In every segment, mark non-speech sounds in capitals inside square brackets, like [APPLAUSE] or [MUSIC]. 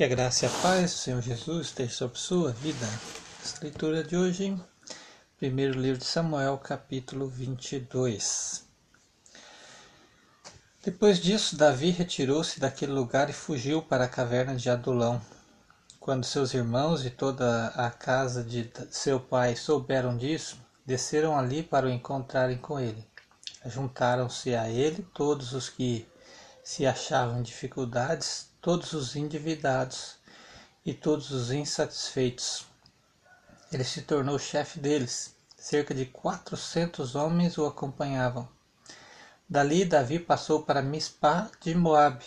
Que a graça e a paz do Senhor Jesus esteja sobre sua vida. Esta leitura de hoje, primeiro livro de Samuel, capítulo 22. Depois disso, Davi retirou-se daquele lugar e fugiu para a caverna de Adulão. Quando seus irmãos e toda a casa de seu pai souberam disso, desceram ali para o encontrarem com ele. Juntaram-se a ele todos os que se achavam em dificuldades, todos os endividados e todos os insatisfeitos. Ele se tornou chefe deles. Cerca de quatrocentos homens o acompanhavam. Dali Davi passou para Mispá de Moabe.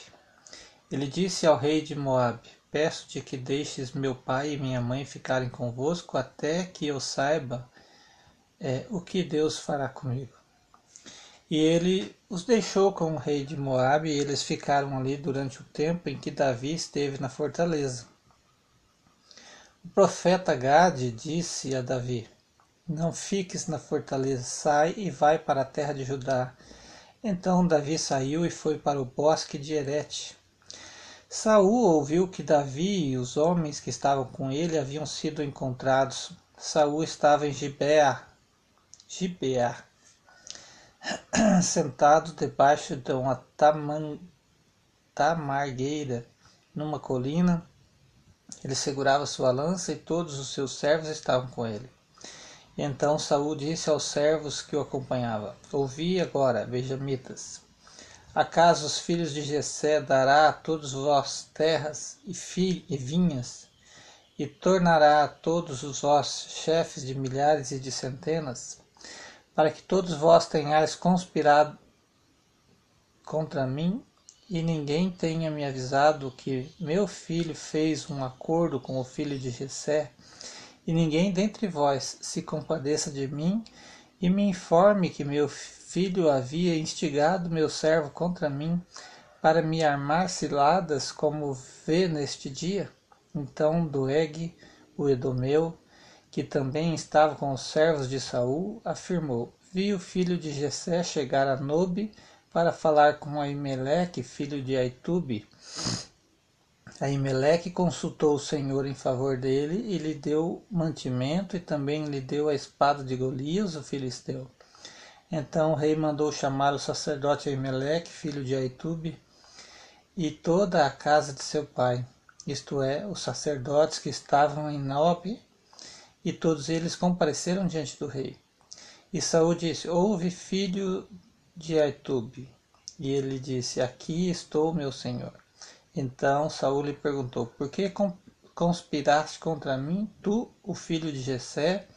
Ele disse ao rei de Moabe: Peço-te que deixes meu pai e minha mãe ficarem convosco até que eu saiba é, o que Deus fará comigo. E ele os deixou com o rei de Moabe e eles ficaram ali durante o tempo em que Davi esteve na fortaleza. O profeta Gade disse a Davi: Não fiques na fortaleza, sai e vai para a terra de Judá. Então Davi saiu e foi para o bosque de Erete. Saul ouviu que Davi e os homens que estavam com ele haviam sido encontrados. Saul estava em Gibeá, Gibeá [CLEARS THROAT] sentado debaixo de uma taman, tamargueira numa colina. Ele segurava sua lança e todos os seus servos estavam com ele. Então Saul disse aos servos que o acompanhavam: Ouvi agora, benjamitas. Acaso os filhos de Jessé dará a todos vós terras e, e vinhas, e tornará a todos os vós chefes de milhares e de centenas? Para que todos vós tenhais conspirado contra mim e ninguém tenha me avisado que meu filho fez um acordo com o filho de Jessé, e ninguém dentre vós se compadeça de mim e me informe que meu filho havia instigado meu servo contra mim para me armar ciladas como vê neste dia. Então Doeg, o Edomeu, que também estava com os servos de Saul, afirmou: Vi o filho de Jessé chegar a Nobe para falar com Aimeleque, filho de Aitube. Aimeleque consultou o Senhor em favor dele e lhe deu mantimento e também lhe deu a espada de Golias, o filisteu. Então o rei mandou chamar o sacerdote Aimeleque, filho de Aitube, e toda a casa de seu pai, isto é, os sacerdotes que estavam em Nobe e todos eles compareceram diante do rei. E Saul disse: Ouve, filho de Aitube. E ele disse: Aqui estou, meu senhor. Então Saul lhe perguntou: Por que conspiraste contra mim, tu, o filho de Jessé?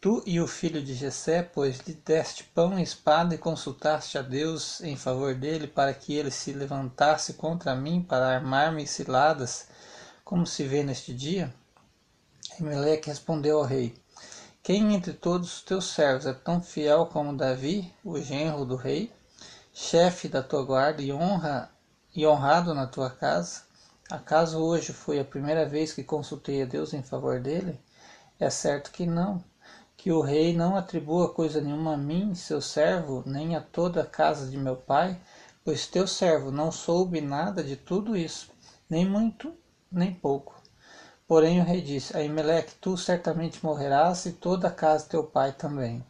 Tu e o filho de Jessé, pois lhe deste pão e espada e consultaste a Deus em favor dele para que ele se levantasse contra mim para armar-me ciladas, como se vê neste dia? Emelec respondeu ao rei: Quem entre todos os teus servos é tão fiel como Davi, o genro do rei, chefe da tua guarda e honra e honrado na tua casa? Acaso hoje foi a primeira vez que consultei a Deus em favor dele? É certo que não. Que o rei não atribua coisa nenhuma a mim, seu servo, nem a toda a casa de meu pai, pois teu servo não soube nada de tudo isso, nem muito, nem pouco. Porém o rei disse: Aimeleque, tu certamente morrerás e toda a casa de teu pai também.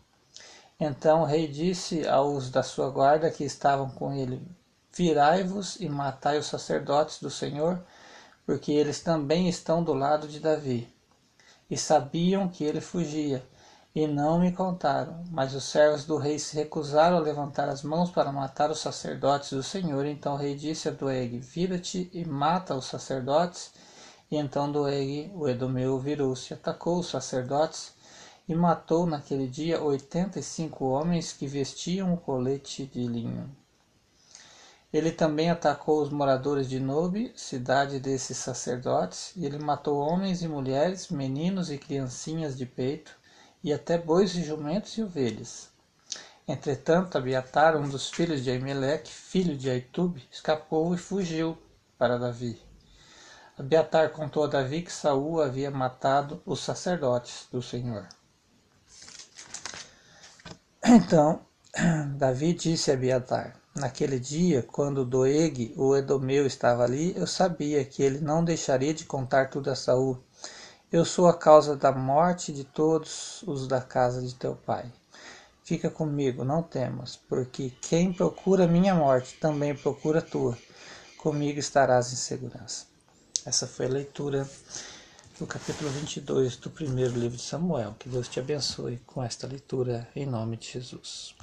Então o rei disse aos da sua guarda que estavam com ele: Virai-vos e matai os sacerdotes do Senhor, porque eles também estão do lado de Davi. E sabiam que ele fugia, e não me contaram. Mas os servos do rei se recusaram a levantar as mãos para matar os sacerdotes do Senhor. Então o rei disse a Doeg: Vira-te e mata os sacerdotes e então Doeg, o Edomeu, virou-se, atacou os sacerdotes e matou naquele dia oitenta e cinco homens que vestiam o colete de linho. Ele também atacou os moradores de Nobe, cidade desses sacerdotes, e ele matou homens e mulheres, meninos e criancinhas de peito, e até bois e jumentos e ovelhas. Entretanto, Abiatar, um dos filhos de Aimeleque, filho de Aitube, escapou e fugiu para Davi. Abiatar contou a Davi que Saul havia matado os sacerdotes do Senhor. Então, [CLEARS THROAT] Davi disse a Abiatar: Naquele dia, quando Doeg, o Edomeu, estava ali, eu sabia que ele não deixaria de contar tudo a Saul. Eu sou a causa da morte de todos os da casa de teu pai. Fica comigo, não temas, porque quem procura minha morte também procura a tua. Comigo estarás em segurança. Essa foi a leitura do capítulo 22 do primeiro livro de Samuel. Que Deus te abençoe com esta leitura em nome de Jesus.